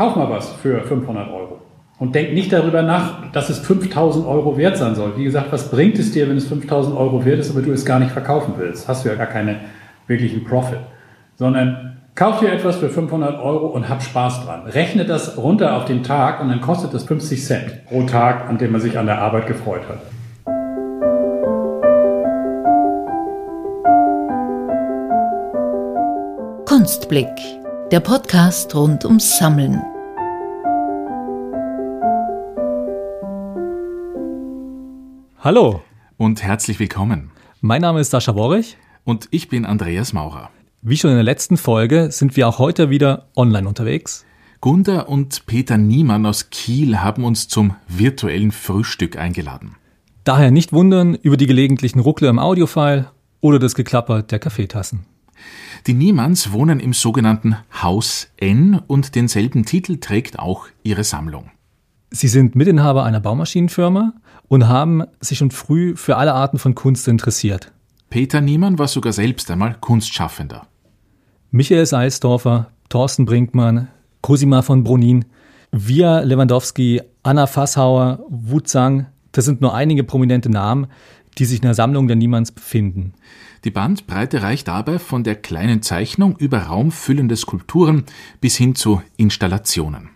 kauf mal was für 500 Euro. Und denk nicht darüber nach, dass es 5000 Euro wert sein soll. Wie gesagt, was bringt es dir, wenn es 5000 Euro wert ist, aber du es gar nicht verkaufen willst? Hast du ja gar keinen wirklichen Profit. Sondern kauf dir etwas für 500 Euro und hab Spaß dran. Rechne das runter auf den Tag und dann kostet das 50 Cent pro Tag, an dem man sich an der Arbeit gefreut hat. Kunstblick, der Podcast rund ums Sammeln. Hallo und herzlich willkommen. Mein Name ist Sascha Worrich. Und ich bin Andreas Maurer. Wie schon in der letzten Folge sind wir auch heute wieder online unterwegs. Gunda und Peter Niemann aus Kiel haben uns zum virtuellen Frühstück eingeladen. Daher nicht wundern über die gelegentlichen Ruckler im Audiofile oder das Geklapper der Kaffeetassen. Die Niemanns wohnen im sogenannten Haus N und denselben Titel trägt auch ihre Sammlung. Sie sind Mitinhaber einer Baumaschinenfirma und haben sich schon früh für alle Arten von Kunst interessiert. Peter Niemann war sogar selbst einmal Kunstschaffender. Michael Seisdorfer, Thorsten Brinkmann, Cosima von Brunin, Via Lewandowski, Anna Fasshauer, Wu Zhang, das sind nur einige prominente Namen, die sich in der Sammlung der Niemanns befinden. Die Bandbreite reicht dabei von der kleinen Zeichnung über raumfüllende Skulpturen bis hin zu Installationen.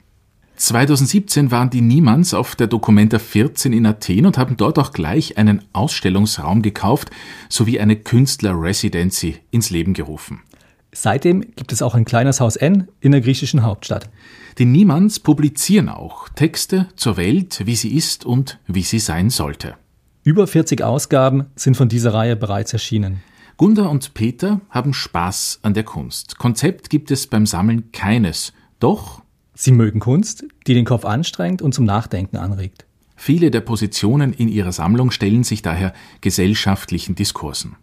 2017 waren die Niemanns auf der Documenta 14 in Athen und haben dort auch gleich einen Ausstellungsraum gekauft sowie eine Künstler-Residency ins Leben gerufen. Seitdem gibt es auch ein kleines Haus N in der griechischen Hauptstadt. Die Niemanns publizieren auch Texte zur Welt, wie sie ist und wie sie sein sollte. Über 40 Ausgaben sind von dieser Reihe bereits erschienen. Gunda und Peter haben Spaß an der Kunst. Konzept gibt es beim Sammeln keines. Doch Sie mögen Kunst, die den Kopf anstrengt und zum Nachdenken anregt. Viele der Positionen in ihrer Sammlung stellen sich daher gesellschaftlichen Diskursen.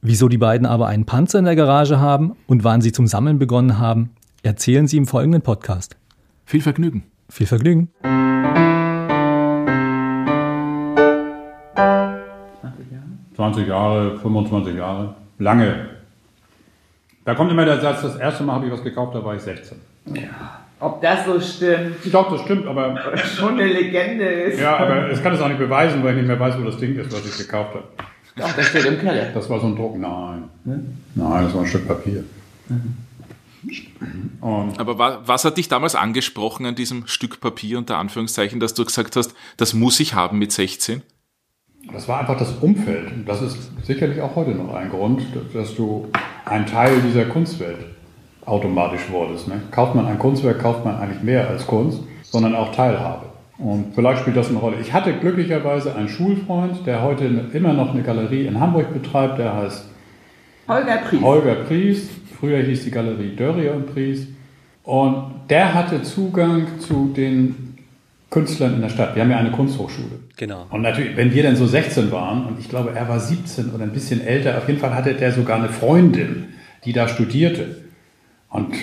Wieso die beiden aber einen Panzer in der Garage haben und wann sie zum Sammeln begonnen haben, erzählen sie im folgenden Podcast. Viel Vergnügen. Viel Vergnügen. 20 Jahre, 25 Jahre, lange. Da kommt immer der Satz, das erste Mal habe ich was gekauft, da war ich 16. Ja. Ob das so stimmt? Ich glaube, das stimmt, aber. Schon eine Legende ist. Ja, aber es kann es auch nicht beweisen, weil ich nicht mehr weiß, wo das Ding ist, was ich gekauft habe. Doch, das steht im Keller. Das war so ein Druck. Nein. Hm? Nein, das war ein Stück Papier. Mhm. aber was hat dich damals angesprochen an diesem Stück Papier unter Anführungszeichen, dass du gesagt hast, das muss ich haben mit 16? Das war einfach das Umfeld. Das ist sicherlich auch heute noch ein Grund, dass du ein Teil dieser Kunstwelt automatisch wurdest. Ne? Kauft man ein Kunstwerk, kauft man eigentlich mehr als Kunst, sondern auch Teilhabe. Und vielleicht spielt das eine Rolle. Ich hatte glücklicherweise einen Schulfreund, der heute immer noch eine Galerie in Hamburg betreibt, der heißt Holger Pries. Holger Pries. Früher hieß die Galerie Dörrier und Pries. Und der hatte Zugang zu den Künstlern in der Stadt. Wir haben ja eine Kunsthochschule. Genau. Und natürlich, wenn wir dann so 16 waren, und ich glaube, er war 17 oder ein bisschen älter, auf jeden Fall hatte der sogar eine Freundin, die da studierte. Und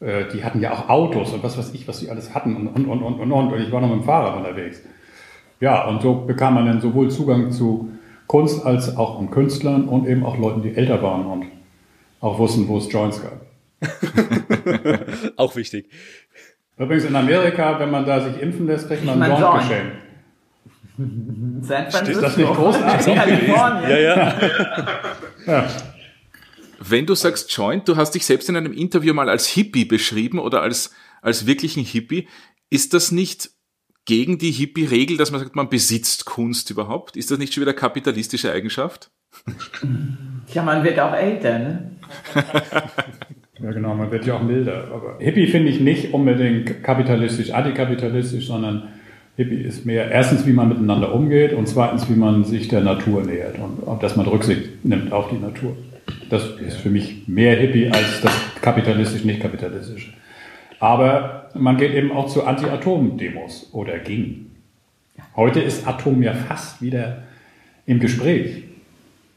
äh, die hatten ja auch Autos und was weiß ich, was sie alles hatten und, und, und, und, und, und. Und ich war noch mit dem Fahrrad unterwegs. Ja, und so bekam man dann sowohl Zugang zu Kunst als auch an Künstlern und eben auch Leuten, die älter waren und auch wussten, wo es Joints gab. auch wichtig. Übrigens in Amerika, wenn man da sich impfen lässt, kriegt man ein Joint geschenkt. Ist das nicht großartig? Ja, ja. ja. Wenn du sagst Joint, du hast dich selbst in einem Interview mal als Hippie beschrieben oder als, als wirklichen Hippie. Ist das nicht gegen die Hippie-Regel, dass man sagt, man besitzt Kunst überhaupt? Ist das nicht schon wieder kapitalistische Eigenschaft? Ja, man wird auch älter, ne? ja, genau, man wird ja auch milder. Aber Hippie finde ich nicht unbedingt kapitalistisch, antikapitalistisch, sondern Hippie ist mehr erstens, wie man miteinander umgeht und zweitens, wie man sich der Natur nähert und dass man Rücksicht nimmt auf die Natur. Das ist für mich mehr Hippie als das kapitalistisch, nicht kapitalistische. Aber man geht eben auch zu Anti-Atom-Demos oder ging. Heute ist Atom ja fast wieder im Gespräch.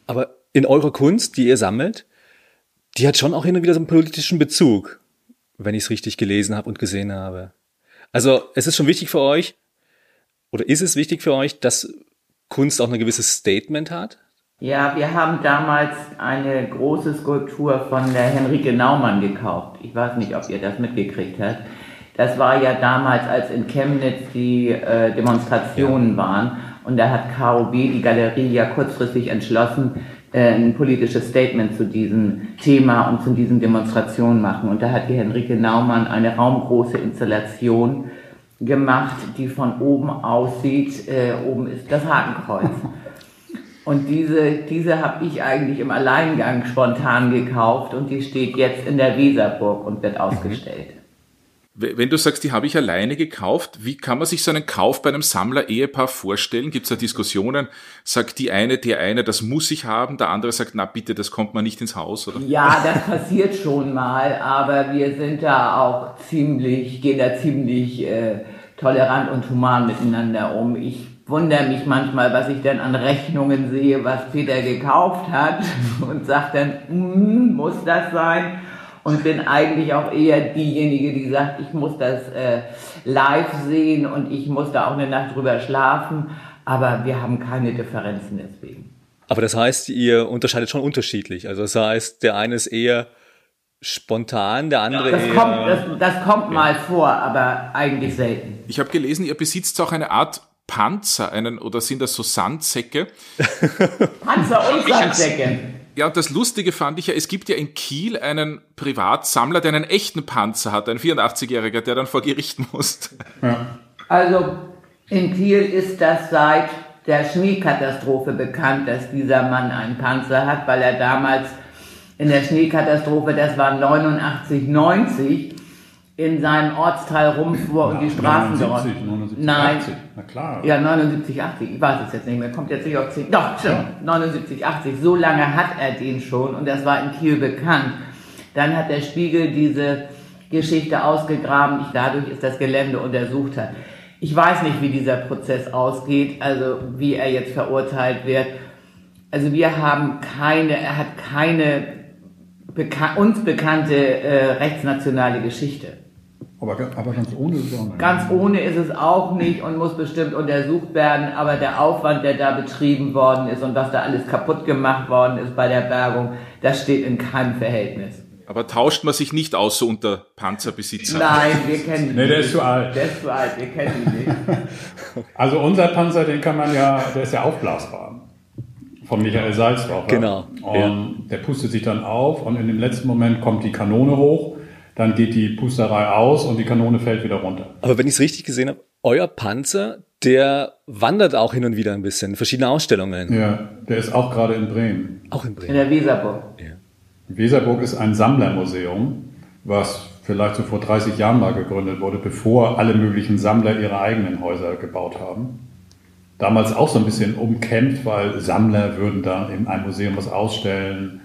Aber in eurer Kunst, die ihr sammelt, die hat schon auch hin und wieder so einen politischen Bezug, wenn ich es richtig gelesen habe und gesehen habe. Also es ist schon wichtig für euch, oder ist es wichtig für euch, dass Kunst auch ein gewisses Statement hat? Ja, wir haben damals eine große Skulptur von der Henrike Naumann gekauft. Ich weiß nicht, ob ihr das mitgekriegt habt. Das war ja damals, als in Chemnitz die äh, Demonstrationen waren. Und da hat KOB, die Galerie, ja kurzfristig entschlossen, äh, ein politisches Statement zu diesem Thema und zu diesen Demonstrationen machen. Und da hat die Henrike Naumann eine raumgroße Installation gemacht, die von oben aussieht. Äh, oben ist das Hakenkreuz. Und diese, diese habe ich eigentlich im Alleingang spontan gekauft und die steht jetzt in der Weserburg und wird ausgestellt. Wenn du sagst, die habe ich alleine gekauft, wie kann man sich so einen Kauf bei einem Sammler-Ehepaar vorstellen? Gibt es da Diskussionen? Sagt die eine, der eine, das muss ich haben, der andere sagt, na bitte, das kommt man nicht ins Haus, oder? Ja, das passiert schon mal, aber wir sind da auch ziemlich, gehen da ziemlich äh, tolerant und human miteinander um. Ich wundere mich manchmal, was ich denn an Rechnungen sehe, was Peter gekauft hat und sagt dann, mm, muss das sein? und bin eigentlich auch eher diejenige, die sagt, ich muss das äh, live sehen und ich muss da auch eine Nacht drüber schlafen, aber wir haben keine Differenzen deswegen. Aber das heißt, ihr unterscheidet schon unterschiedlich. Also das heißt, der eine ist eher spontan, der andere das eher... Kommt, das, das kommt mal vor, aber eigentlich selten. Ich habe gelesen, ihr besitzt auch eine Art Panzer, einen, oder sind das so Sandsäcke? Panzer und Sandsäcke. Ja, und das Lustige fand ich ja, es gibt ja in Kiel einen Privatsammler, der einen echten Panzer hat, ein 84-Jähriger, der dann vor Gericht muss. Ja. Also in Kiel ist das seit der Schneekatastrophe bekannt, dass dieser Mann einen Panzer hat, weil er damals in der Schneekatastrophe, das war 89, 90, in seinem Ortsteil rumfuhr und die Straßen 79, 79, Nein. 80. Na klar. Ja, 79, 80. Ich weiß es jetzt nicht mehr. Kommt jetzt nicht auf 10. Doch, stimmt. Ja. 79, 80. So lange hat er den schon und das war in Kiel bekannt. Dann hat der Spiegel diese Geschichte ausgegraben. Ich, dadurch ist das Gelände untersucht hat. Ich weiß nicht, wie dieser Prozess ausgeht, also wie er jetzt verurteilt wird. Also wir haben keine, er hat keine beka uns bekannte äh, rechtsnationale Geschichte. Aber, aber ganz ohne ist es auch nicht. Ganz ohne ist es auch nicht und muss bestimmt untersucht werden, aber der Aufwand, der da betrieben worden ist und was da alles kaputt gemacht worden ist bei der Bergung, das steht in keinem Verhältnis. Aber tauscht man sich nicht aus so unter Panzerbesitzer? Nein, wir kennen ihn nee, der ist zu alt. Der ist zu alt, wir kennen ihn nicht. Also unser Panzer, den kann man ja, der ist ja aufblasbar. Von Michael Salzdorfer. Genau. Und ja. der pustet sich dann auf und in dem letzten Moment kommt die Kanone hoch dann geht die Pusterei aus und die Kanone fällt wieder runter. Aber wenn ich es richtig gesehen habe, euer Panzer, der wandert auch hin und wieder ein bisschen, verschiedene Ausstellungen. Ja, der ist auch gerade in Bremen. Auch in Bremen. In der Weserburg. Ja. Weserburg ist ein Sammlermuseum, was vielleicht so vor 30 Jahren mal gegründet wurde, bevor alle möglichen Sammler ihre eigenen Häuser gebaut haben. Damals auch so ein bisschen umkämpft, weil Sammler würden da in einem Museum was ausstellen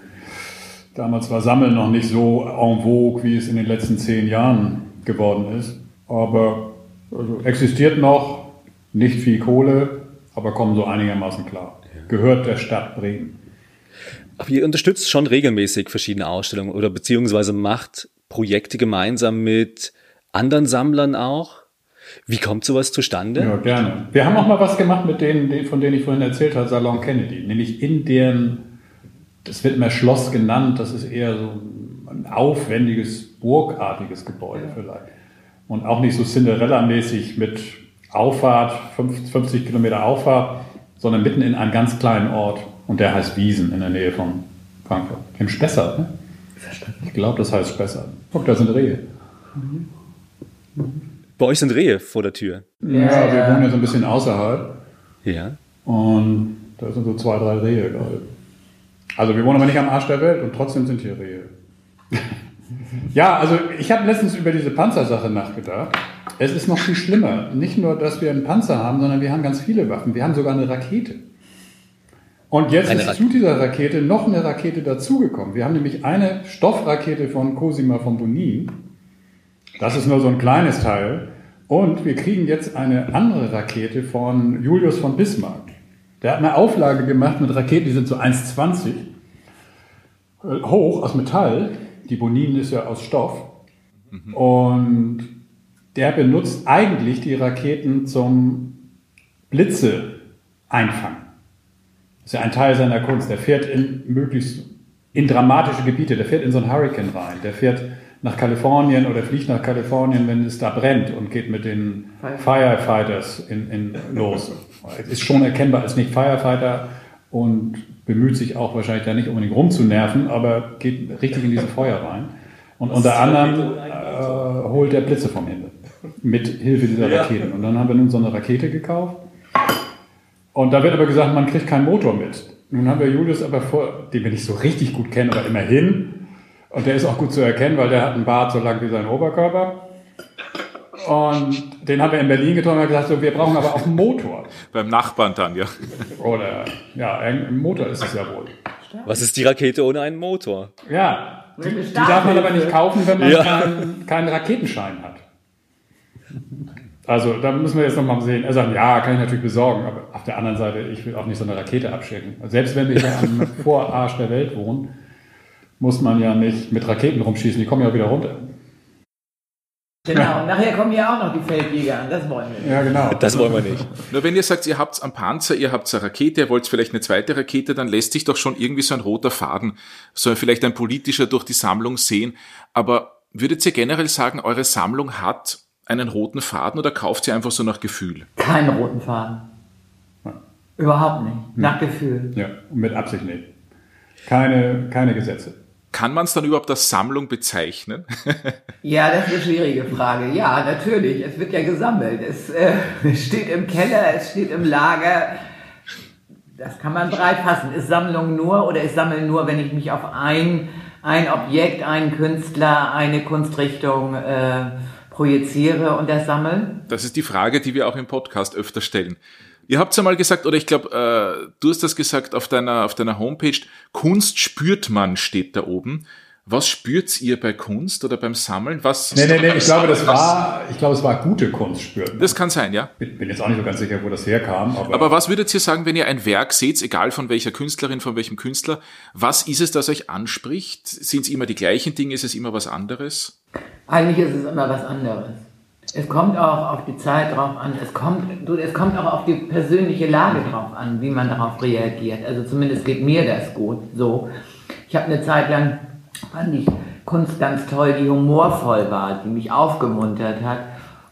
Damals war Sammeln noch nicht so en vogue, wie es in den letzten zehn Jahren geworden ist. Aber also existiert noch, nicht viel Kohle, aber kommen so einigermaßen klar. Gehört der Stadt Bremen. Aber ihr unterstützt schon regelmäßig verschiedene Ausstellungen oder beziehungsweise macht Projekte gemeinsam mit anderen Sammlern auch. Wie kommt sowas zustande? Ja, gerne. Wir haben auch mal was gemacht mit denen, von denen ich vorhin erzählt habe, Salon Kennedy, nämlich in deren das wird immer Schloss genannt, das ist eher so ein aufwendiges, burgartiges Gebäude vielleicht. Und auch nicht so Cinderella-mäßig mit Auffahrt, 50 Kilometer Auffahrt, sondern mitten in einem ganz kleinen Ort. Und der heißt Wiesen in der Nähe von Frankfurt. Im Spessart, ne? Ich glaube, das heißt Spessart. Guck, da sind Rehe. Bei euch sind Rehe vor der Tür. Ja, ja, wir wohnen ja so ein bisschen außerhalb. Ja. Und da sind so zwei, drei Rehe gerade. Also wir wohnen aber nicht am Arsch der Welt und trotzdem sind hier Rehe. ja, also ich habe letztens über diese Panzersache nachgedacht. Es ist noch viel schlimmer. Nicht nur, dass wir einen Panzer haben, sondern wir haben ganz viele Waffen. Wir haben sogar eine Rakete. Und jetzt eine ist Rakete. zu dieser Rakete noch eine Rakete dazugekommen. Wir haben nämlich eine Stoffrakete von Cosima von Bonin. Das ist nur so ein kleines Teil. Und wir kriegen jetzt eine andere Rakete von Julius von Bismarck. Der hat eine Auflage gemacht mit Raketen, die sind so 1,20 äh, hoch aus Metall. Die Bonin ist ja aus Stoff. Mhm. Und der benutzt eigentlich die Raketen zum Blitze einfangen. Das ist ja ein Teil seiner Kunst. Der fährt in möglichst in dramatische Gebiete. Der fährt in so einen Hurricane rein. Der fährt nach Kalifornien oder fliegt nach Kalifornien, wenn es da brennt und geht mit den Firefighters in, in los. Ist schon erkennbar als nicht Firefighter und bemüht sich auch wahrscheinlich da nicht unbedingt rumzunerven, aber geht richtig in diese Feuer rein. Und unter anderem äh, holt er Blitze vom Himmel mit Hilfe dieser Raketen. Und dann haben wir nun so eine Rakete gekauft. Und da wird aber gesagt, man kriegt keinen Motor mit. Nun haben wir Julius aber vor, den wir nicht so richtig gut kennen, aber immerhin und der ist auch gut zu erkennen, weil der hat einen Bart so lang wie sein Oberkörper. Und den haben wir in Berlin getroffen und gesagt, so, wir brauchen aber auch einen Motor. Beim Nachbarn dann, ja. Oder, ja, ein Motor ist es ja wohl. Was ist die Rakete ohne einen Motor? Ja, die, die darf man aber nicht kaufen, wenn man ja. keinen, keinen Raketenschein hat. Also da müssen wir jetzt nochmal sehen. Er sagt, ja, kann ich natürlich besorgen, aber auf der anderen Seite, ich will auch nicht so eine Rakete abschicken. Selbst wenn wir hier am Vorarsch der Welt wohnen, muss man ja nicht mit Raketen rumschießen, die kommen ja wieder runter. Genau, nachher kommen ja auch noch die Feldjäger an, das wollen wir nicht. Ja, genau. Das wollen wir nicht. Nur wenn ihr sagt, ihr habt am Panzer, ihr habt eine Rakete, ihr wollt vielleicht eine zweite Rakete, dann lässt sich doch schon irgendwie so ein roter Faden, so vielleicht ein politischer durch die Sammlung sehen. Aber würdet ihr generell sagen, eure Sammlung hat einen roten Faden oder kauft ihr einfach so nach Gefühl? Keinen roten Faden. Überhaupt nicht. Nach hm. Gefühl. Ja, und mit Absicht nicht. Keine, keine Gesetze. Kann man es dann überhaupt als Sammlung bezeichnen? ja, das ist eine schwierige Frage. Ja, natürlich. Es wird ja gesammelt. Es äh, steht im Keller, es steht im Lager. Das kann man breit fassen. Ist Sammlung nur oder ist Sammeln nur, wenn ich mich auf ein, ein Objekt, einen Künstler, eine Kunstrichtung äh, projiziere und das sammeln? Das ist die Frage, die wir auch im Podcast öfter stellen. Ihr habt ja mal gesagt, oder ich glaube, äh, du hast das gesagt auf deiner, auf deiner Homepage, Kunst spürt man steht da oben. Was spürt ihr bei Kunst oder beim Sammeln? Was? Nee, nee, nee, ich glaube, das war, ich glaube, es war gute Kunst spürt man. Das kann sein, ja. Bin, bin jetzt auch nicht so ganz sicher, wo das herkam. Aber, aber was würdet ihr sagen, wenn ihr ein Werk seht, egal von welcher Künstlerin, von welchem Künstler, was ist es, das euch anspricht? Sind es immer die gleichen Dinge? Ist es immer was anderes? Eigentlich ist es immer was anderes. Es kommt auch auf die Zeit drauf an, es kommt, es kommt auch auf die persönliche Lage drauf an, wie man darauf reagiert. Also zumindest geht mir das gut so. Ich habe eine Zeit lang, fand ich Kunst ganz toll, die humorvoll war, die mich aufgemuntert hat.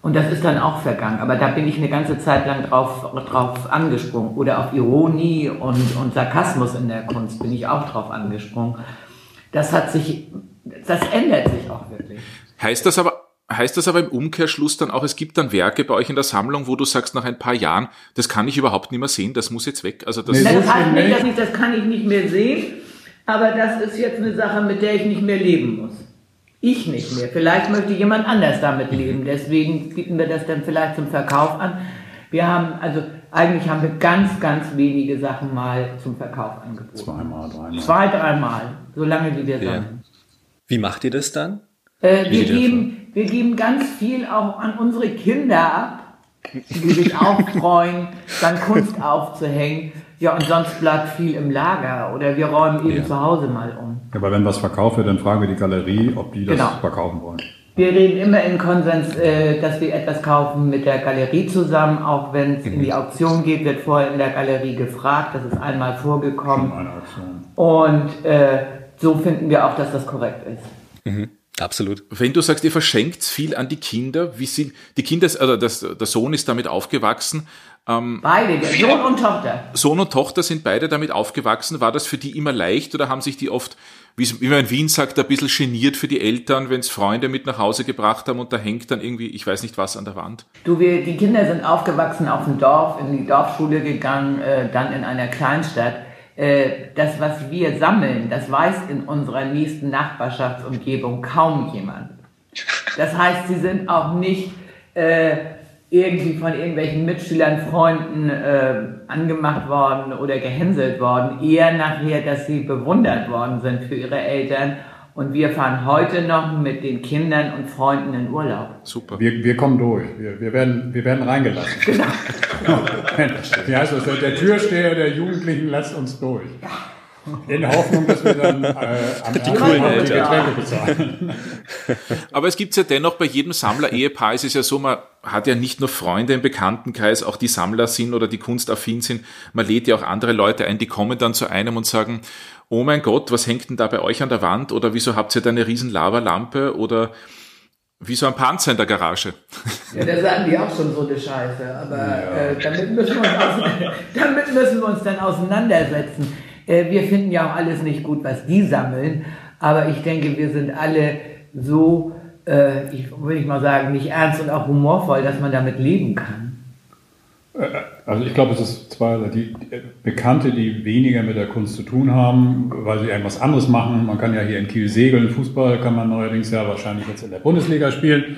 Und das ist dann auch vergangen. Aber da bin ich eine ganze Zeit lang drauf, drauf angesprungen. Oder auf Ironie und, und Sarkasmus in der Kunst bin ich auch drauf angesprungen. Das hat sich, das ändert sich auch wirklich. Heißt das aber Heißt das aber im Umkehrschluss dann auch, es gibt dann Werke bei euch in der Sammlung, wo du sagst nach ein paar Jahren, das kann ich überhaupt nicht mehr sehen, das muss jetzt weg? Also das, nee, das heißt nicht, dass ich, das kann ich nicht mehr sehen, aber das ist jetzt eine Sache, mit der ich nicht mehr leben muss. Ich nicht mehr. Vielleicht möchte jemand anders damit leben. Deswegen bieten wir das dann vielleicht zum Verkauf an. Wir haben, also eigentlich haben wir ganz, ganz wenige Sachen mal zum Verkauf angeboten. Zweimal, dreimal. Zwei, dreimal. So lange wie wir ja. sammeln. Wie macht ihr das dann? Äh, wir, geben, wir geben ganz viel auch an unsere Kinder ab, die sich auch freuen, dann Kunst aufzuhängen. Ja, und sonst bleibt viel im Lager oder wir räumen eben ja. zu Hause mal um. Ja, aber wenn was verkauft wird, dann fragen wir die Galerie, ob die das genau. verkaufen wollen. Wir reden immer in Konsens, äh, dass wir etwas kaufen mit der Galerie zusammen. Auch wenn es mhm. in die Auktion geht, wird vorher in der Galerie gefragt. Das ist einmal vorgekommen. Eine Auktion. Und äh, so finden wir auch, dass das korrekt ist. Mhm. Absolut. Wenn du sagst, ihr verschenkt viel an die Kinder, wie sind die Kinder, also das, der Sohn ist damit aufgewachsen. Ähm, beide, Sohn und Tochter. Sohn und Tochter sind beide damit aufgewachsen. War das für die immer leicht oder haben sich die oft, wie man in Wien sagt, ein bisschen geniert für die Eltern, wenn es Freunde mit nach Hause gebracht haben und da hängt dann irgendwie, ich weiß nicht was, an der Wand? Du, wir, die Kinder sind aufgewachsen auf dem Dorf, in die Dorfschule gegangen, äh, dann in einer Kleinstadt das, was wir sammeln, das weiß in unserer nächsten Nachbarschaftsumgebung kaum jemand. Das heißt, sie sind auch nicht äh, irgendwie von irgendwelchen Mitschülern, Freunden äh, angemacht worden oder gehänselt worden. Eher nachher, dass sie bewundert worden sind für ihre Eltern und wir fahren heute noch mit den Kindern und Freunden in Urlaub. Super. Wir, wir kommen durch. Wir, wir, werden, wir werden reingelassen. Genau. Wie heißt das? Der Türsteher der Jugendlichen lässt uns durch. In Hoffnung, dass wir dann äh, am die, coolen die Getränke bezahlen. Aber es gibt ja dennoch bei jedem Sammler-Ehepaar, ist es ja so, man hat ja nicht nur Freunde im Bekanntenkreis, auch die Sammler sind oder die kunstaffin sind. Man lädt ja auch andere Leute ein, die kommen dann zu einem und sagen, oh mein Gott, was hängt denn da bei euch an der Wand oder wieso habt ihr da eine riesen Lavalampe oder wie so ein Panzer in der Garage. Ja, da sagen die auch schon so eine Scheiße. Aber ja. äh, damit, müssen wir uns damit müssen wir uns dann auseinandersetzen. Äh, wir finden ja auch alles nicht gut, was die sammeln. Aber ich denke, wir sind alle so, äh, ich will ich mal sagen, nicht ernst und auch humorvoll, dass man damit leben kann. Also ich glaube, es ist zwei die Bekannte, die weniger mit der Kunst zu tun haben, weil sie irgendwas anderes machen. Man kann ja hier in Kiel segeln, Fußball kann man neuerdings ja wahrscheinlich jetzt in der Bundesliga spielen.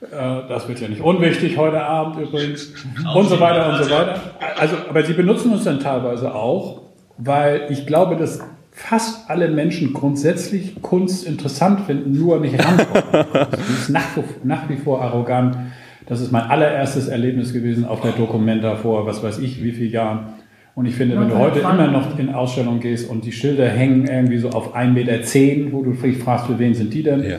Äh, das wird ja nicht unwichtig heute Abend übrigens und so weiter und so weiter. Also, aber sie benutzen uns dann teilweise auch, weil ich glaube, dass fast alle Menschen grundsätzlich Kunst interessant finden, nur nicht rankommen. Sie ist nach, nach wie vor arrogant das ist mein allererstes Erlebnis gewesen auf der Documenta vor, was weiß ich, wie viele Jahren. Und ich finde, wenn du heute immer noch in Ausstellungen gehst und die Schilder hängen irgendwie so auf 1,10 Meter, wo du dich fragst, für wen sind die denn? Ja.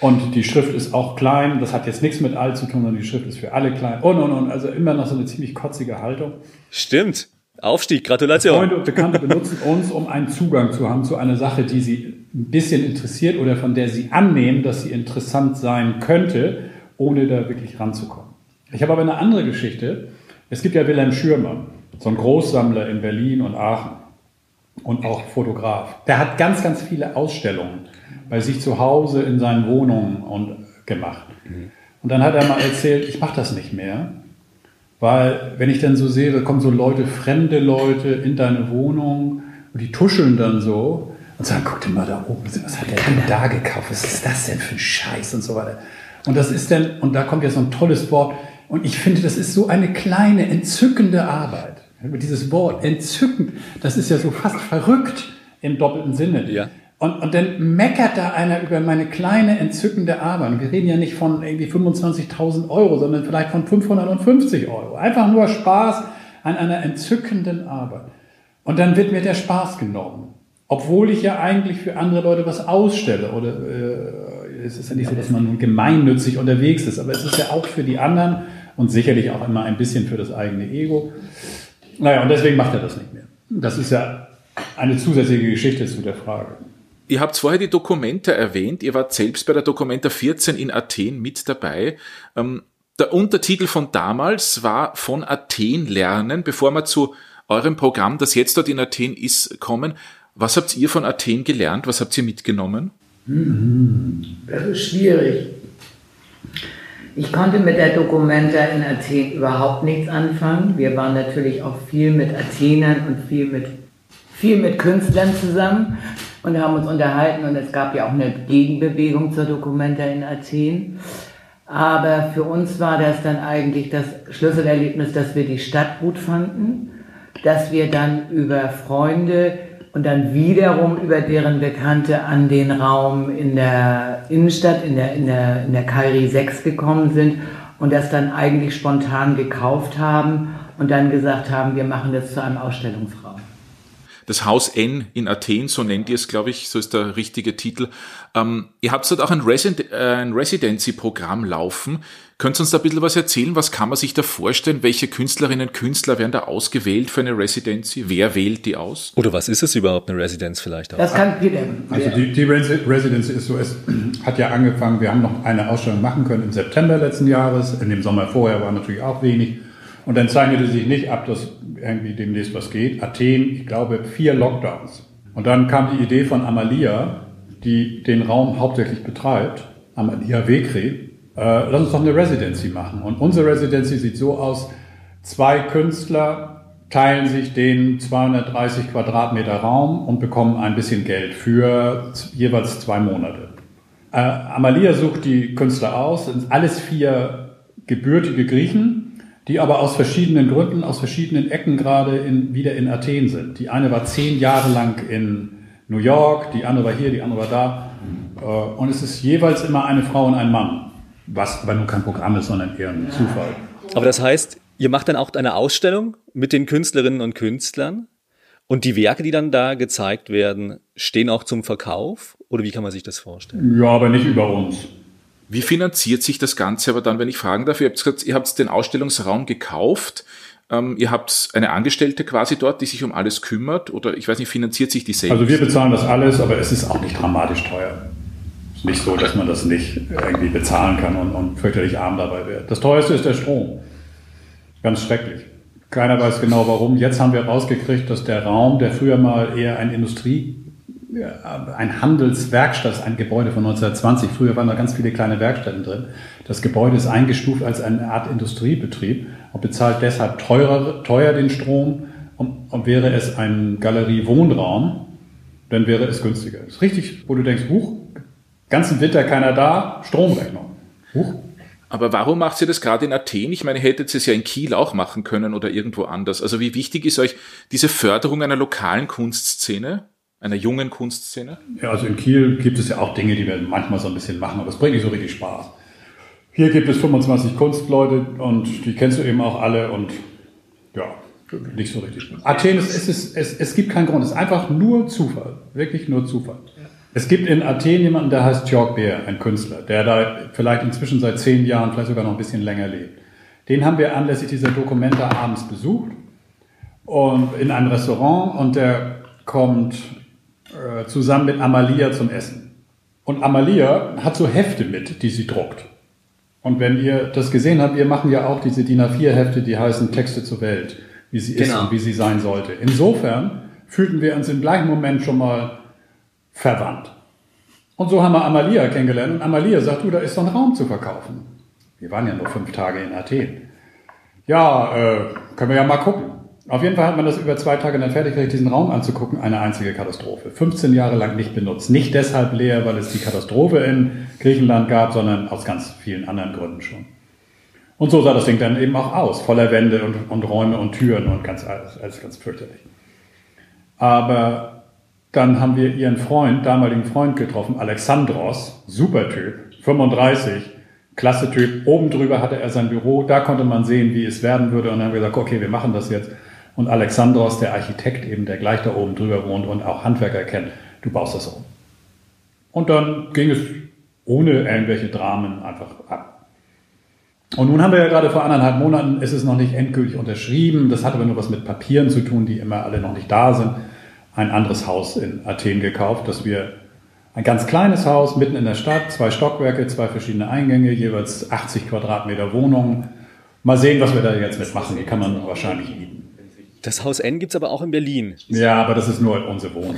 Und die Schrift ist auch klein, das hat jetzt nichts mit all zu tun, sondern die Schrift ist für alle klein. Und, und, und, also immer noch so eine ziemlich kotzige Haltung. Stimmt. Aufstieg, Gratulation. Freunde und Bekannte benutzen uns, um einen Zugang zu haben zu einer Sache, die sie ein bisschen interessiert oder von der sie annehmen, dass sie interessant sein könnte ohne da wirklich ranzukommen. Ich habe aber eine andere Geschichte. Es gibt ja Wilhelm Schürmann, so ein Großsammler in Berlin und Aachen und auch Fotograf. Der hat ganz, ganz viele Ausstellungen bei sich zu Hause in seinen Wohnungen und gemacht. Und dann hat er mal erzählt, ich mache das nicht mehr, weil wenn ich dann so sehe, da kommen so Leute, fremde Leute in deine Wohnung und die tuscheln dann so und sagen, guck dir mal da oben, was hat der denn da gekauft? Was ist das denn für ein Scheiß und so weiter. Und das ist dann, und da kommt jetzt so ein tolles Wort, und ich finde, das ist so eine kleine, entzückende Arbeit. Dieses Wort entzückend, das ist ja so fast verrückt im doppelten Sinne. Ja. Und, und dann meckert da einer über meine kleine, entzückende Arbeit. Und wir reden ja nicht von irgendwie 25.000 Euro, sondern vielleicht von 550 Euro. Einfach nur Spaß an einer entzückenden Arbeit. Und dann wird mir der Spaß genommen. Obwohl ich ja eigentlich für andere Leute was ausstelle oder äh, es ist ja nicht so, dass man nun gemeinnützig unterwegs ist, aber es ist ja auch für die anderen und sicherlich auch immer ein bisschen für das eigene Ego. Naja, und deswegen macht er das nicht mehr. Das ist ja eine zusätzliche Geschichte zu der Frage. Ihr habt vorher die Dokumente erwähnt. Ihr wart selbst bei der Dokumenta 14 in Athen mit dabei. Ähm, der Untertitel von damals war von Athen lernen, bevor wir zu eurem Programm, das jetzt dort in Athen ist, kommen. Was habt ihr von Athen gelernt? Was habt ihr mitgenommen? Das ist schwierig. Ich konnte mit der Documenta in Athen überhaupt nichts anfangen. Wir waren natürlich auch viel mit Athenern und viel mit, viel mit Künstlern zusammen und haben uns unterhalten und es gab ja auch eine Gegenbewegung zur Documenta in Athen. Aber für uns war das dann eigentlich das Schlüsselerlebnis, dass wir die Stadt gut fanden, dass wir dann über Freunde und dann wiederum über deren Bekannte an den Raum in der Innenstadt, in der, in der, in der Kairi 6 gekommen sind und das dann eigentlich spontan gekauft haben und dann gesagt haben, wir machen das zu einem Ausstellungsraum das Haus N in Athen, so nennt ihr es, glaube ich, so ist der richtige Titel. Ähm, ihr habt dort auch ein, Resid äh, ein Residency-Programm laufen. Könnt ihr uns da ein bisschen was erzählen? Was kann man sich da vorstellen? Welche Künstlerinnen und Künstler werden da ausgewählt für eine Residency? Wer wählt die aus? Oder was ist es überhaupt, eine Residenz vielleicht auch? Das kann jeder. Also die, die Residency ist so, es hat ja angefangen, wir haben noch eine Ausstellung machen können im September letzten Jahres. In dem Sommer vorher war natürlich auch wenig. Und dann zeichnete sich nicht ab, dass irgendwie demnächst was geht. Athen, ich glaube, vier Lockdowns. Und dann kam die Idee von Amalia, die den Raum hauptsächlich betreibt, Amalia Wekre, äh, lass uns doch eine Residency machen. Und unsere Residency sieht so aus, zwei Künstler teilen sich den 230 Quadratmeter Raum und bekommen ein bisschen Geld für jeweils zwei Monate. Äh, Amalia sucht die Künstler aus, sind alles vier gebürtige Griechen, die aber aus verschiedenen Gründen, aus verschiedenen Ecken gerade in, wieder in Athen sind. Die eine war zehn Jahre lang in New York, die andere war hier, die andere war da. Äh, und es ist jeweils immer eine Frau und ein Mann, was aber nur kein Programm ist, sondern eher ein Zufall. Aber das heißt, ihr macht dann auch eine Ausstellung mit den Künstlerinnen und Künstlern und die Werke, die dann da gezeigt werden, stehen auch zum Verkauf? Oder wie kann man sich das vorstellen? Ja, aber nicht über uns. Wie finanziert sich das Ganze aber dann, wenn ich fragen darf? Ihr habt, gesagt, ihr habt den Ausstellungsraum gekauft. Ähm, ihr habt eine Angestellte quasi dort, die sich um alles kümmert oder ich weiß nicht, finanziert sich die selbst? Also wir bezahlen das alles, aber es ist auch nicht dramatisch teuer. Es ist nicht so, dass man das nicht irgendwie bezahlen kann und, und fürchterlich arm dabei wird. Das teuerste ist der Strom. Ganz schrecklich. Keiner weiß genau warum. Jetzt haben wir rausgekriegt, dass der Raum, der früher mal eher ein Industrie, ein Handelswerkstatt, ein Gebäude von 1920, früher waren da ganz viele kleine Werkstätten drin. Das Gebäude ist eingestuft als eine Art Industriebetrieb und bezahlt deshalb teurer, teuer den Strom. Und, und wäre es ein Galerie-Wohnraum, dann wäre es günstiger. Ist richtig, wo du denkst, huch, ganzen Winter keiner da, Stromrechnung. Huch. Aber warum macht sie das gerade in Athen? Ich meine, hättet ihr es ja in Kiel auch machen können oder irgendwo anders. Also wie wichtig ist euch diese Förderung einer lokalen Kunstszene? Einer jungen Kunstszene? Ja, also in Kiel gibt es ja auch Dinge, die wir manchmal so ein bisschen machen, aber es bringt nicht so richtig Spaß. Hier gibt es 25 Kunstleute und die kennst du eben auch alle und ja, nicht so richtig. Athen, ist, es, ist, es, es gibt keinen Grund, es ist einfach nur Zufall, wirklich nur Zufall. Es gibt in Athen jemanden, der heißt Jörg Beer, ein Künstler, der da vielleicht inzwischen seit zehn Jahren, vielleicht sogar noch ein bisschen länger lebt. Den haben wir anlässlich dieser Dokumente abends besucht und in einem Restaurant und der kommt äh, zusammen mit Amalia zum Essen. Und Amalia hat so Hefte mit, die sie druckt. Und wenn ihr das gesehen habt, wir machen ja auch diese DIN A4-Hefte, die heißen Texte zur Welt, wie sie genau. ist und wie sie sein sollte. Insofern fühlten wir uns im gleichen Moment schon mal verwandt. Und so haben wir Amalia kennengelernt und Amalia sagt, du, da ist so ein Raum zu verkaufen. Wir waren ja nur fünf Tage in Athen. Ja, äh, können wir ja mal gucken. Auf jeden Fall hat man das über zwei Tage dann fertig diesen Raum anzugucken. Eine einzige Katastrophe. 15 Jahre lang nicht benutzt. Nicht deshalb leer, weil es die Katastrophe in Griechenland gab, sondern aus ganz vielen anderen Gründen schon. Und so sah das Ding dann eben auch aus. Voller Wände und, und Räume und Türen und ganz alles, alles ganz fürchterlich. Aber dann haben wir ihren Freund, damaligen Freund getroffen, Alexandros, super Typ, 35, klasse Typ. Oben drüber hatte er sein Büro, da konnte man sehen, wie es werden würde. Und dann haben wir gesagt, okay, wir machen das jetzt. Und Alexandros, der Architekt eben, der gleich da oben drüber wohnt und auch Handwerker kennt, du baust das um. Und dann ging es ohne irgendwelche Dramen einfach ab. Und nun haben wir ja gerade vor anderthalb Monaten, ist es noch nicht endgültig unterschrieben. Das hat aber nur was mit Papieren zu tun, die immer alle noch nicht da sind ein anderes Haus in Athen gekauft, dass wir ein ganz kleines Haus mitten in der Stadt, zwei Stockwerke, zwei verschiedene Eingänge, jeweils 80 Quadratmeter Wohnung. Mal sehen, was wir da jetzt mitmachen. Die kann man wahrscheinlich mieten. Das Haus N gibt es aber auch in Berlin. Ja, aber das ist nur unsere Wohnung.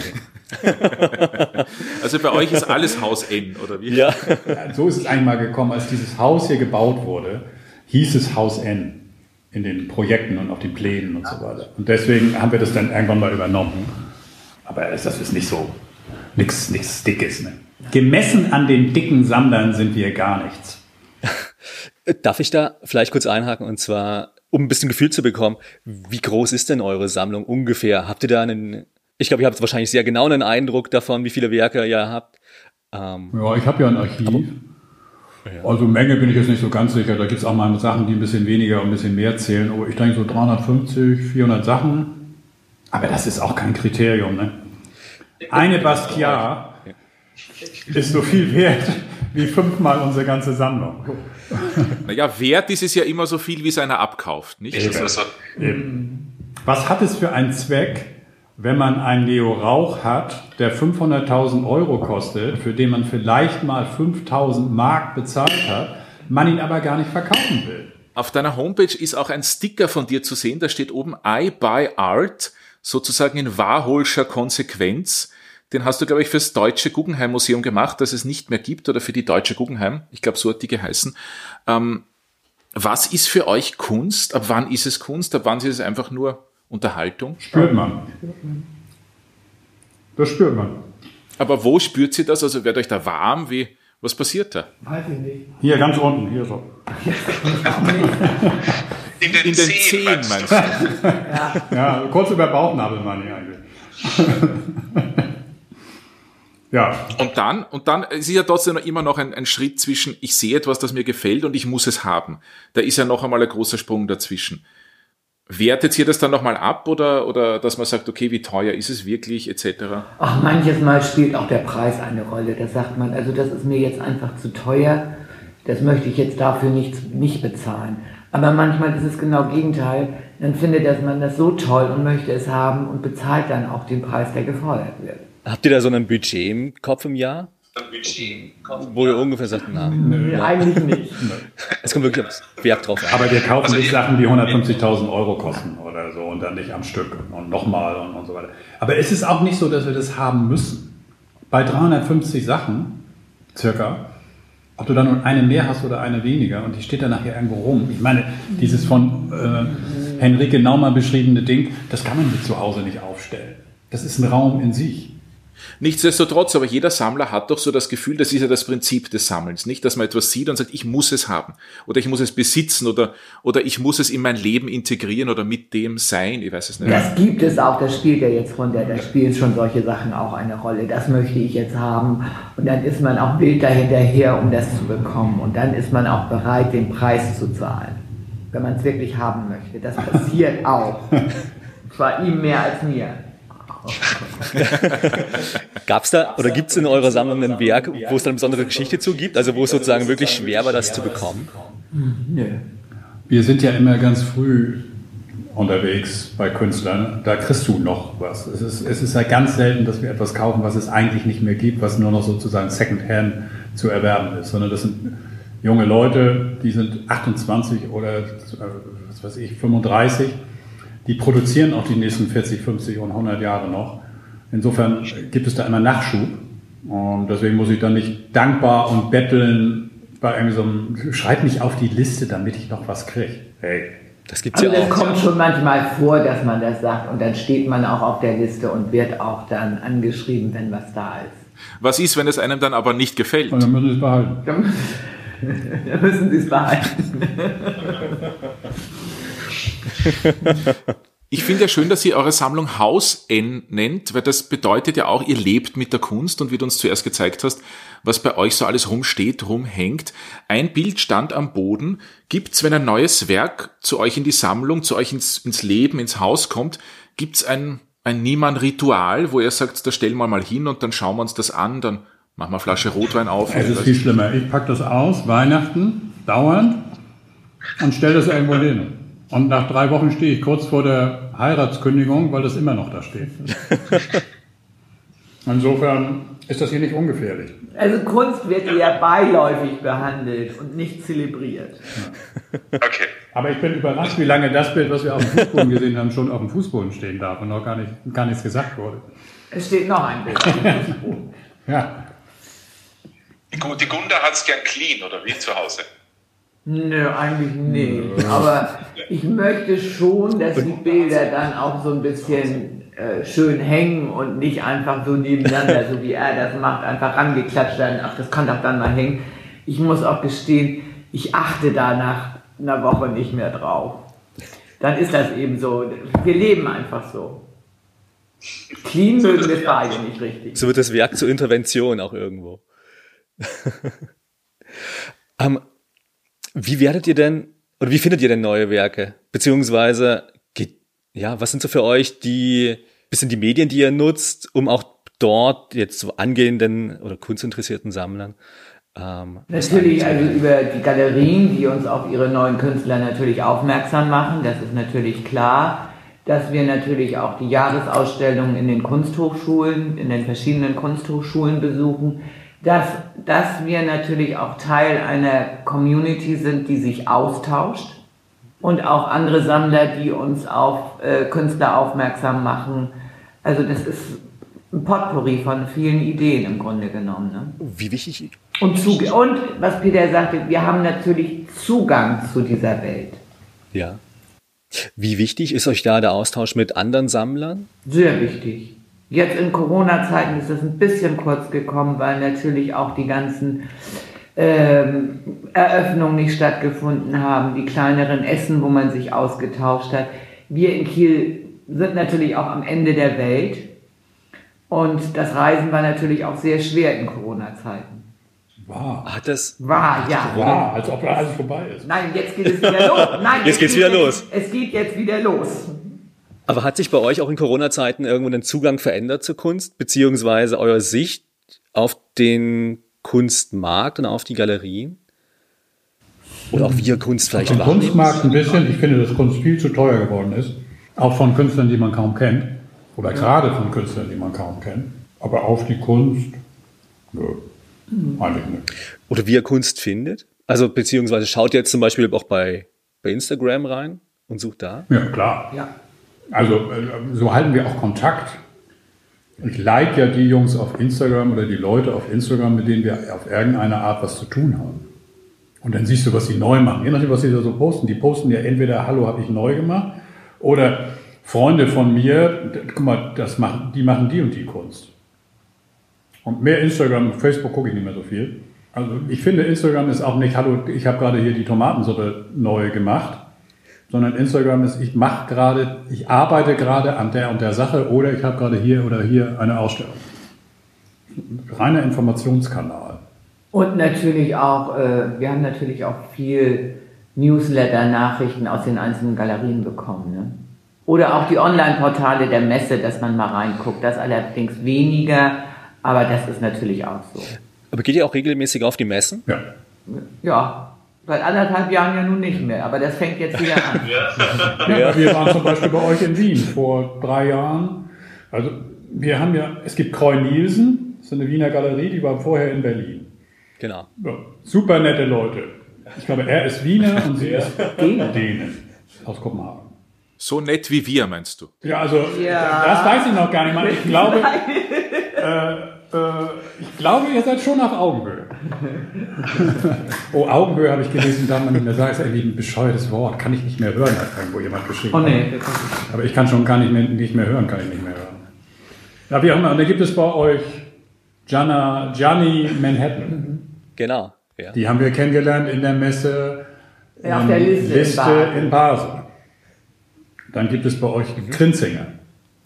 also bei euch ist alles Haus N, oder wie? Ja. So ist es eigentlich mal gekommen, als dieses Haus hier gebaut wurde, hieß es Haus N in den Projekten und auf den Plänen und so weiter. Und deswegen haben wir das dann irgendwann mal übernommen. Aber das ist nicht so, nichts nichts Dickes. Ne? Gemessen an den dicken Sammlern sind wir gar nichts. Darf ich da vielleicht kurz einhaken und zwar, um ein bisschen Gefühl zu bekommen, wie groß ist denn eure Sammlung ungefähr? Habt ihr da einen, ich glaube, ihr habt wahrscheinlich sehr genau einen Eindruck davon, wie viele Werke ihr habt. Ähm, ja, ich habe ja ein Archiv. Aber, ja. Also Menge bin ich jetzt nicht so ganz sicher. Da gibt es auch mal Sachen, die ein bisschen weniger und ein bisschen mehr zählen. Aber ich denke so 350, 400 Sachen. Aber das ist auch kein Kriterium. Ne? Eine Basquiat ist so viel wert wie fünfmal unsere ganze Sammlung. Naja, wert ist es ja immer so viel, wie es einer abkauft, nicht? Eben. Also, Eben. Was hat es für einen Zweck, wenn man einen Leo Rauch hat, der 500.000 Euro kostet, für den man vielleicht mal 5.000 Mark bezahlt hat, man ihn aber gar nicht verkaufen will? Auf deiner Homepage ist auch ein Sticker von dir zu sehen, da steht oben I buy art sozusagen in Warholscher Konsequenz. Den hast du, glaube ich, fürs Deutsche Guggenheim Museum gemacht, das es nicht mehr gibt, oder für die Deutsche Guggenheim. Ich glaube, so hat die geheißen. Ähm, was ist für euch Kunst? Ab wann ist es Kunst? Ab wann ist es einfach nur Unterhaltung? Spürt man. Das spürt man. Aber wo spürt sie das? Also wird euch da warm? Wie, was passiert da? Weiß ich nicht. Hier ganz unten, hier so. In den, in den Zehen, meinst du? ja. ja, kurz über Bauchnabel meine ich eigentlich. Ja. Und dann, und dann ist ja trotzdem immer noch ein, ein Schritt zwischen, ich sehe etwas, das mir gefällt und ich muss es haben. Da ist ja noch einmal ein großer Sprung dazwischen. Wertet ihr das dann nochmal ab oder, oder dass man sagt, okay, wie teuer ist es wirklich, etc.? Ach, manches Mal spielt auch der Preis eine Rolle. Da sagt man, also das ist mir jetzt einfach zu teuer das möchte ich jetzt dafür nicht, nicht bezahlen. Aber manchmal ist es genau Gegenteil. Dann findet dass man das so toll und möchte es haben und bezahlt dann auch den Preis, der gefordert wird. Habt ihr da so ein Budget im Kopf im Jahr? Wo ihr ungefähr sagt, na, Nee, eigentlich nicht. es kommt wirklich aufs Werk drauf an. Aber wir kaufen nicht Sachen, die 150.000 Euro kosten oder so und dann nicht am Stück und nochmal und, und so weiter. Aber es ist auch nicht so, dass wir das haben müssen. Bei 350 Sachen, circa, ob du dann eine mehr hast oder eine weniger und die steht dann nachher irgendwo rum. Ich meine, dieses von äh, Henrike Naumann beschriebene Ding, das kann man mit zu Hause nicht aufstellen. Das ist ein Raum in sich. Nichtsdestotrotz, aber jeder Sammler hat doch so das Gefühl, das ist ja das Prinzip des Sammelns, nicht, dass man etwas sieht und sagt, ich muss es haben oder ich muss es besitzen oder, oder ich muss es in mein Leben integrieren oder mit dem sein, ich weiß es nicht. Das gibt es auch, das spielt ja jetzt runter, da spielen schon solche Sachen auch eine Rolle. Das möchte ich jetzt haben. Und dann ist man auch wild dahinterher, um das zu bekommen. Und dann ist man auch bereit, den Preis zu zahlen, wenn man es wirklich haben möchte. Das passiert auch. Zwar ihm mehr als mir. Gab's da oder gibt's in eurer Sammlung ein Werk, wo es eine besondere Geschichte zu gibt? Also wo es sozusagen wirklich schwer war, das zu bekommen? Nö. Wir sind ja immer ganz früh unterwegs bei Künstlern. Da kriegst du noch was. Es ist, es ist ja ganz selten, dass wir etwas kaufen, was es eigentlich nicht mehr gibt, was nur noch sozusagen Secondhand zu erwerben ist, sondern das sind junge Leute, die sind 28 oder äh, was weiß ich, 35. Die produzieren auch die nächsten 40, 50 und 100 Jahre noch. Insofern gibt es da immer Nachschub. Und deswegen muss ich dann nicht dankbar und betteln bei irgendwie so einem, schreib mich auf die Liste, damit ich noch was kriege. Hey, Das gibt's Also ja das auch. kommt schon manchmal vor, dass man das sagt und dann steht man auch auf der Liste und wird auch dann angeschrieben, wenn was da ist. Was ist, wenn es einem dann aber nicht gefällt? und dann müssen wir es behalten. Dann dann müssen Sie es behalten. Ich finde ja schön, dass ihr eure Sammlung Haus N nennt, weil das bedeutet ja auch, ihr lebt mit der Kunst und wie du uns zuerst gezeigt hast, was bei euch so alles rumsteht, rumhängt. Ein Bild stand am Boden. Gibt's, wenn ein neues Werk zu euch in die Sammlung, zu euch ins, ins Leben, ins Haus kommt, gibt's ein, ein Niemann-Ritual, wo ihr sagt, da stellen wir mal hin und dann schauen wir uns das an, dann machen wir eine Flasche Rotwein auf. Es ist viel schlimmer. Ich packe das aus, Weihnachten, dauernd, und stelle das irgendwo hin. Und nach drei Wochen stehe ich kurz vor der Heiratskündigung, weil das immer noch da steht. Insofern ist das hier nicht ungefährlich. Also Kunst wird eher beiläufig behandelt und nicht zelebriert. Okay. Aber ich bin überrascht, wie lange das Bild, was wir auf dem Fußboden gesehen haben, schon auf dem Fußboden stehen darf und noch gar, nicht, gar nichts gesagt wurde. Es steht noch ein Bild. auf dem Fußboden. Ja, Die Gu- Die Gunda hat's gern clean, oder wie zu Hause? Nö, eigentlich nicht. Aber ich möchte schon, dass die Bilder dann auch so ein bisschen äh, schön hängen und nicht einfach so nebeneinander, so wie er das macht, einfach rangeklatscht werden. Ach, das kann doch dann mal hängen. Ich muss auch gestehen, ich achte da nach einer Woche nicht mehr drauf. Dann ist das eben so. Wir leben einfach so. Clean mögen wir beide nicht richtig. So wird das Werk zur Intervention auch irgendwo. ähm, wie werdet ihr denn, oder wie findet ihr denn neue Werke? Beziehungsweise, ja, was sind so für euch die, bisschen die Medien, die ihr nutzt, um auch dort jetzt so angehenden oder kunstinteressierten Sammlern ähm, Natürlich, also über die Galerien, die uns auf ihre neuen Künstler natürlich aufmerksam machen, das ist natürlich klar, dass wir natürlich auch die Jahresausstellungen in den Kunsthochschulen, in den verschiedenen Kunsthochschulen besuchen, dass, dass wir natürlich auch Teil einer Community sind, die sich austauscht und auch andere Sammler, die uns auf äh, Künstler aufmerksam machen. Also das ist ein Potpourri von vielen Ideen im Grunde genommen. Ne? Wie wichtig, Und, Zuge und was Peter sagte, wir haben natürlich Zugang zu dieser Welt. ja. Wie wichtig ist euch da der Austausch mit anderen Sammlern? Sehr wichtig. Jetzt in Corona-Zeiten ist das ein bisschen kurz gekommen, weil natürlich auch die ganzen ähm, Eröffnungen nicht stattgefunden haben, die kleineren Essen, wo man sich ausgetauscht hat. Wir in Kiel sind natürlich auch am Ende der Welt und das Reisen war natürlich auch sehr schwer in Corona-Zeiten. wow. Hat das, War, ja. Wow, als ob alles vorbei ist. Nein, jetzt geht es wieder los. Nein, Jetzt es geht's geht wieder jetzt- los. Es geht jetzt wieder los. Aber hat sich bei euch auch in Corona-Zeiten irgendwo den Zugang verändert zur Kunst, beziehungsweise eure Sicht auf den Kunstmarkt und auf die Galerien? Oder auch wie ihr Kunst vielleicht wahrnehmt. Kunstmarkt ein bisschen. Ich finde, dass Kunst viel zu teuer geworden ist. Auch von Künstlern, die man kaum kennt. Oder gerade von Künstlern, die man kaum kennt. Aber auf die Kunst, nö, eigentlich nicht. Oder wie ihr Kunst findet. Also beziehungsweise schaut ihr jetzt zum Beispiel auch bei, bei Instagram rein und sucht da. Ja, klar. Ja. Also äh, so halten wir auch Kontakt. Ich like ja die Jungs auf Instagram oder die Leute auf Instagram, mit denen wir auf irgendeine Art was zu tun haben. Und dann siehst du, was sie neu machen. Je nachdem, was sie da so posten. Die posten ja entweder Hallo, habe ich neu gemacht oder Freunde von mir, guck mal, das machen, die machen die und die Kunst. Und mehr Instagram Facebook gucke ich nicht mehr so viel. Also ich finde, Instagram ist auch nicht, hallo, ich habe gerade hier die Tomatensuppe neu gemacht, sondern Instagram ist, ich mache gerade, ich arbeite gerade an der und der Sache oder ich habe gerade hier oder hier eine Ausstellung. Reiner Informationskanal. Und natürlich auch, äh, wir haben natürlich auch viel Newsletter-Nachrichten aus den einzelnen Galerien bekommen. Ne? Oder auch die Online-Portale der Messe, dass man mal reinguckt. Das allerdings weniger, aber das ist natürlich auch so. Aber geht ihr auch regelmäßig auf die Messen? Ja. Ja, seit anderthalb Jahren ja nun nicht mehr, aber das fängt jetzt wieder an. Ja. Wir waren zum Beispiel bei euch in Wien vor drei Jahren. Also wir haben ja, es gibt Kreu Nielsen, das ist eine Wiener Galerie, die war vorher in Berlin. Genau. Ja, super nette Leute. Ich glaube, er ist Wiener und sie ist Däne. Dänen aus Kopenhagen. So nett wie wir, meinst du? Ja, also Ja. das weiß ich noch gar nicht mal. Ich glaube, äh, ich glaube, ihr seid schon auf Augenhöhe. oh, Augenhöhe habe ich gelesen, darf man nicht mehr sagen, ist irgendwie ein bescheuertes Wort. Kann ich nicht mehr hören, hat irgendwo jemand geschrieben. Oh nee, Aber ich kann schon gar nicht mehr, nicht mehr hören, kann ich nicht mehr hören. Ja, wie auch immer. Und dann gibt es bei euch Gianna, Gianni Manhattan. Genau. Ja. Die haben wir kennengelernt in der Messe Ja, auf der ähm, Liste in Basel. in Basel. Dann gibt es bei euch die Grinzinger.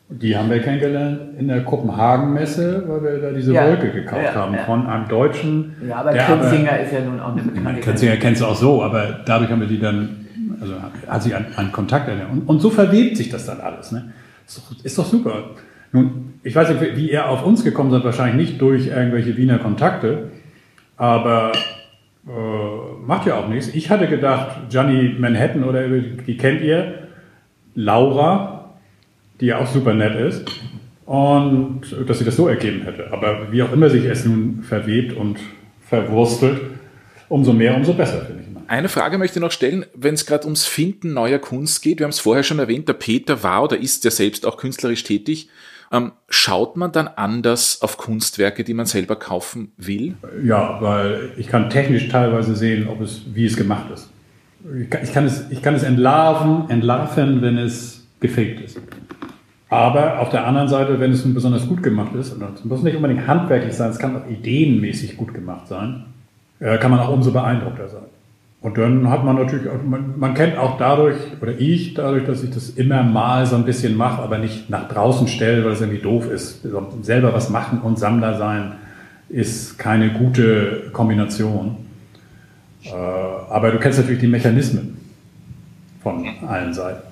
Die haben wir kennengelernt in der Kopenhagen-Messe, weil wir da diese Ja. Wolke gekauft Ja, haben ja. von einem Deutschen. Ja, aber der Kritzinger ist ja nun auch eine bekannte Kritzinger kennst du auch so, aber dadurch haben wir die dann, also hat sich an, an Kontakt erinnert. Und, und so verwebt sich das dann alles. Ne? Ist, doch, ist doch super. Nun, ich weiß nicht, wie ihr auf uns gekommen seid, wahrscheinlich nicht durch irgendwelche Wiener Kontakte, aber äh, macht ja auch nichts. Ich hatte gedacht, Gianni Manhattan oder die kennt ihr, Laura, die ja auch super nett ist, und dass sie das so ergeben hätte. Aber wie auch immer sich es nun verwebt und verwurstelt, umso mehr, umso besser, finde ich. mal. Eine Frage möchte ich noch stellen, wenn es gerade ums Finden neuer Kunst geht. Wir haben es vorher schon erwähnt, der Peter war oder ist ja selbst auch künstlerisch tätig. Ähm, schaut man dann anders auf Kunstwerke, die man selber kaufen will? Ja, weil ich kann technisch teilweise sehen, ob es, wie es gemacht ist. Ich kann, ich kann es, ich kann es entlarven, entlarven, wenn es gefaked ist. Aber auf der anderen Seite, wenn es nun besonders gut gemacht ist, und es muss nicht unbedingt handwerklich sein, es kann auch ideenmäßig gut gemacht sein, äh, kann man auch umso beeindruckter sein. Und dann hat man natürlich, man, man kennt auch dadurch, oder ich, dadurch, dass ich das immer mal so ein bisschen mache, aber nicht nach draußen stelle, weil es irgendwie doof ist. Selber was machen und Sammler sein ist keine gute Kombination. Äh, aber du kennst natürlich die Mechanismen von allen Seiten.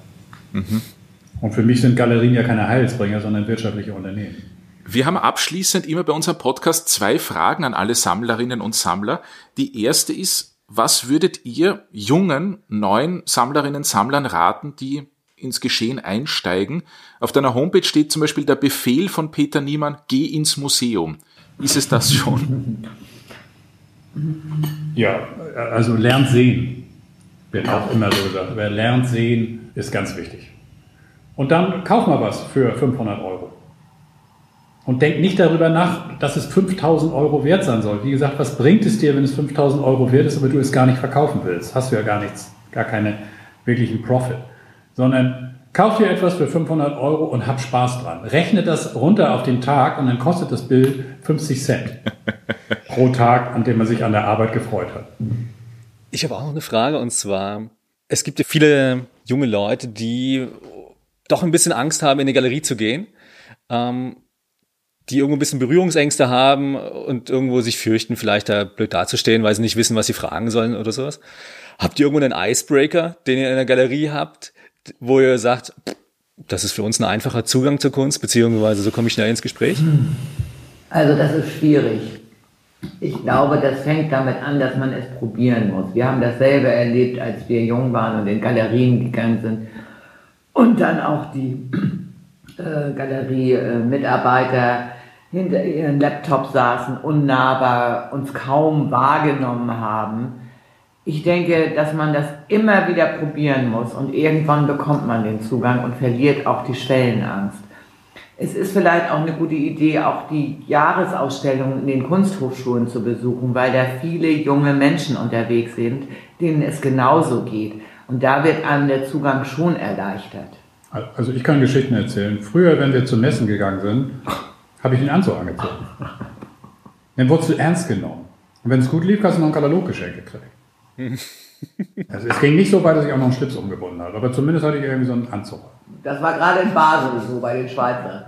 Und für mich sind Galerien ja keine Heilsbringer, sondern wirtschaftliche Unternehmen. Wir haben abschließend immer bei unserem Podcast zwei Fragen an alle Sammlerinnen und Sammler. Die erste ist, was würdet ihr jungen, neuen Sammlerinnen und Sammlern raten, die ins Geschehen einsteigen? Auf deiner Homepage steht zum Beispiel der Befehl von Peter Niemann, geh ins Museum. Ist es das schon? Ja, also lernt sehen, wird auch immer so gesagt. Wer lernt sehen, ist ganz wichtig. Und dann kauf mal was für 500 Euro. Und denk nicht darüber nach, dass es 5000 Euro wert sein soll. Wie gesagt, was bringt es dir, wenn es 5000 Euro wert ist, aber du es gar nicht verkaufen willst? Hast du ja gar nichts, gar keine wirklichen Profit. Sondern kauf dir etwas für 500 Euro und hab Spaß dran. Rechne das runter auf den Tag und dann kostet das Bild 50 Cent pro Tag, an dem man sich an der Arbeit gefreut hat. Ich habe auch noch eine Frage und zwar, es gibt ja viele junge Leute, die doch ein bisschen Angst haben, in eine Galerie zu gehen, ähm, die irgendwo ein bisschen Berührungsängste haben und irgendwo sich fürchten, vielleicht da blöd dazustehen, weil sie nicht wissen, was sie fragen sollen oder sowas. Habt ihr irgendwo einen Icebreaker, den ihr in der Galerie habt, wo ihr sagt, das ist für uns ein einfacher Zugang zur Kunst, beziehungsweise so komme ich schnell ins Gespräch? Also das ist schwierig. Ich glaube, das fängt damit an, dass man es probieren muss. Wir haben dasselbe erlebt, als wir jung waren und in Galerien gegangen sind. Und dann auch die äh, Galerie-Mitarbeiter hinter ihren Laptops saßen, unnahbar, uns kaum wahrgenommen haben. Ich denke, dass man das immer wieder probieren muss und irgendwann bekommt man den Zugang und verliert auch die Schwellenangst. Es ist vielleicht auch eine gute Idee, auch die Jahresausstellungen in den Kunsthochschulen zu besuchen, weil da viele junge Menschen unterwegs sind, denen es genauso geht. Und da wird einem der Zugang schon erleichtert. Also ich kann Geschichten erzählen. Früher, wenn wir zu Messen gegangen sind, habe ich den Anzug angezogen. Dann wurdest du ernst genommen. Und wenn es gut lief, hast du noch ein Kataloggeschenk gekriegt. Also es ging nicht so weit, dass ich auch noch einen Schlips umgebunden habe, aber zumindest hatte ich irgendwie so einen Anzug. Das war gerade in Basel so bei den Schweizern.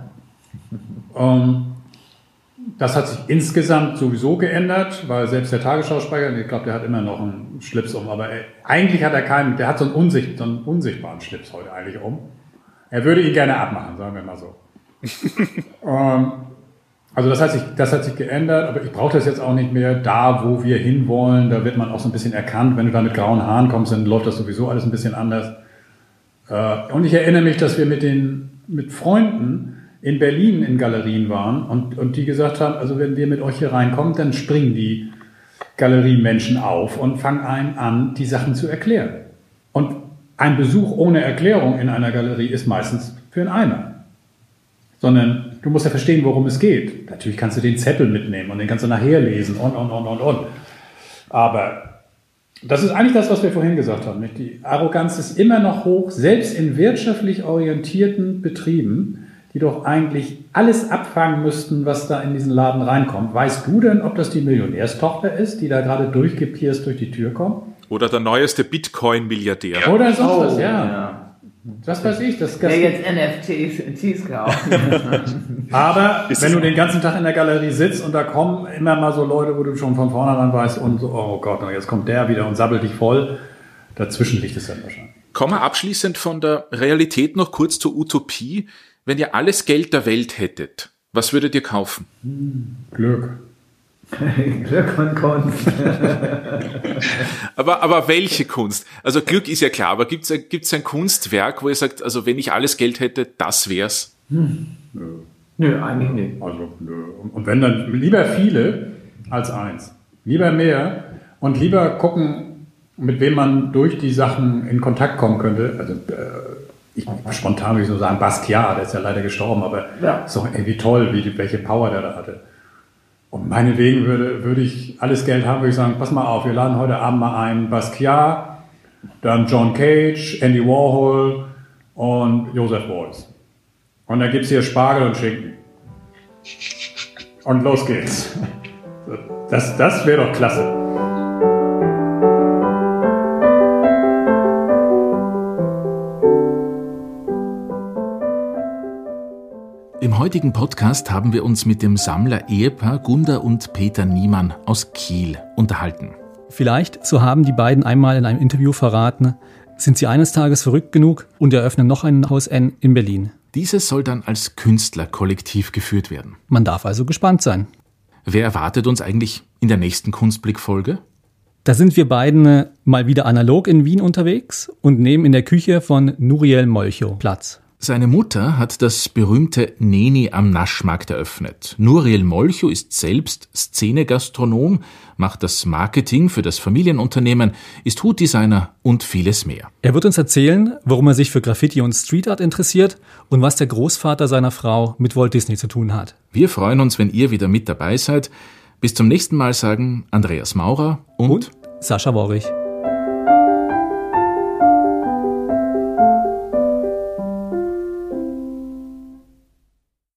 Ähm, das hat sich insgesamt sowieso geändert, weil selbst der Tagesschausprecher, ich glaube, der hat immer noch einen Schlips um, aber er, eigentlich hat er keinen, der hat so einen, unsicht, so einen unsichtbaren Schlips heute eigentlich um. Er würde ihn gerne abmachen, sagen wir mal so. ähm, also das hat, sich, das hat sich geändert, aber ich brauche das jetzt auch nicht mehr. Da, wo wir hinwollen, da wird man auch so ein bisschen erkannt. Wenn du da mit grauen Haaren kommst, dann läuft das sowieso alles ein bisschen anders. Äh, und ich erinnere mich, dass wir mit den mit Freunden in Berlin in Galerien waren und, und die gesagt haben, also wenn wir mit euch hier reinkommen, dann springen die Galeriemenschen auf und fangen einen an, die Sachen zu erklären. Und ein Besuch ohne Erklärung in einer Galerie ist meistens für einen Eimer sondern du musst ja verstehen, worum es geht. Natürlich kannst du den Zettel mitnehmen und den kannst du nachher lesen und, und, und, und, und. Aber das ist eigentlich das, was wir vorhin gesagt haben. Die Arroganz ist immer noch hoch, selbst in wirtschaftlich orientierten Betrieben, die doch eigentlich alles abfangen müssten, was da in diesen Laden reinkommt. Weißt du denn, ob das die Millionärstochter ist, die da gerade durchgepierst durch die Tür kommt? Oder der neueste Bitcoin-Milliardär. Oder sonst oh, was, ja. ja. Das weiß ich. Das, das Wer jetzt NFTs kauft. Aber wenn du den ganzen Tag in der Galerie sitzt und da kommen immer mal so Leute, wo du schon von vornherein weißt und so, oh Gott, jetzt kommt der wieder und sabbelt dich voll, dazwischen liegt es dann wahrscheinlich. Kommen wir abschließend von der Realität noch kurz zur Utopie. Wenn ihr alles Geld der Welt hättet, was würdet ihr kaufen? Glück. Glück und Kunst. aber, aber welche Kunst? Also Glück ist ja klar, aber gibt es gibt's ein Kunstwerk, wo ihr sagt, also wenn ich alles Geld hätte, das wär's? Hm. Nö. Nö, eigentlich nicht. Also, nö. Und wenn dann lieber viele als eins. Lieber mehr und lieber gucken, mit wem man durch die Sachen in Kontakt kommen könnte. Also äh, ich spontan würde ich so sagen, Basquiat, der ist ja leider gestorben, aber ja. ist doch irgendwie toll, wie, welche Power der da hatte. Und meinetwegen würde, würde ich alles Geld haben, würde ich sagen, pass mal auf, wir laden heute Abend mal ein Basquiat, dann John Cage, Andy Warhol und Joseph Beuys. Und dann gibt es hier Spargel und Schinken. Und los geht's. Das, das wäre doch klasse. Im heutigen Podcast haben wir uns mit dem Sammler-Ehepaar Gunda und Peter Niemann aus Kiel unterhalten. Vielleicht, so haben die beiden einmal in einem Interview verraten, sind sie eines Tages verrückt genug und eröffnen noch ein Haus N in Berlin. Dieses soll dann als Künstlerkollektiv geführt werden. Man darf also gespannt sein. Wer erwartet uns eigentlich in der nächsten Kunstblick-Folge? Da sind wir beiden äh, mal wieder analog in Wien unterwegs und nehmen in der Küche von Nuriel Molcho Platz. Seine Mutter hat das berühmte Neni am Naschmarkt eröffnet. Nuriel Molcho ist selbst Szenegastronom, macht das Marketing für das Familienunternehmen, ist Hutdesigner und vieles mehr. Er wird uns erzählen, warum er sich für Graffiti und Street Art interessiert und was der Großvater seiner Frau mit Walt Disney zu tun hat. Wir freuen uns, wenn ihr wieder mit dabei seid. Bis zum nächsten Mal sagen Andreas Maurer und, und Sascha Worrich.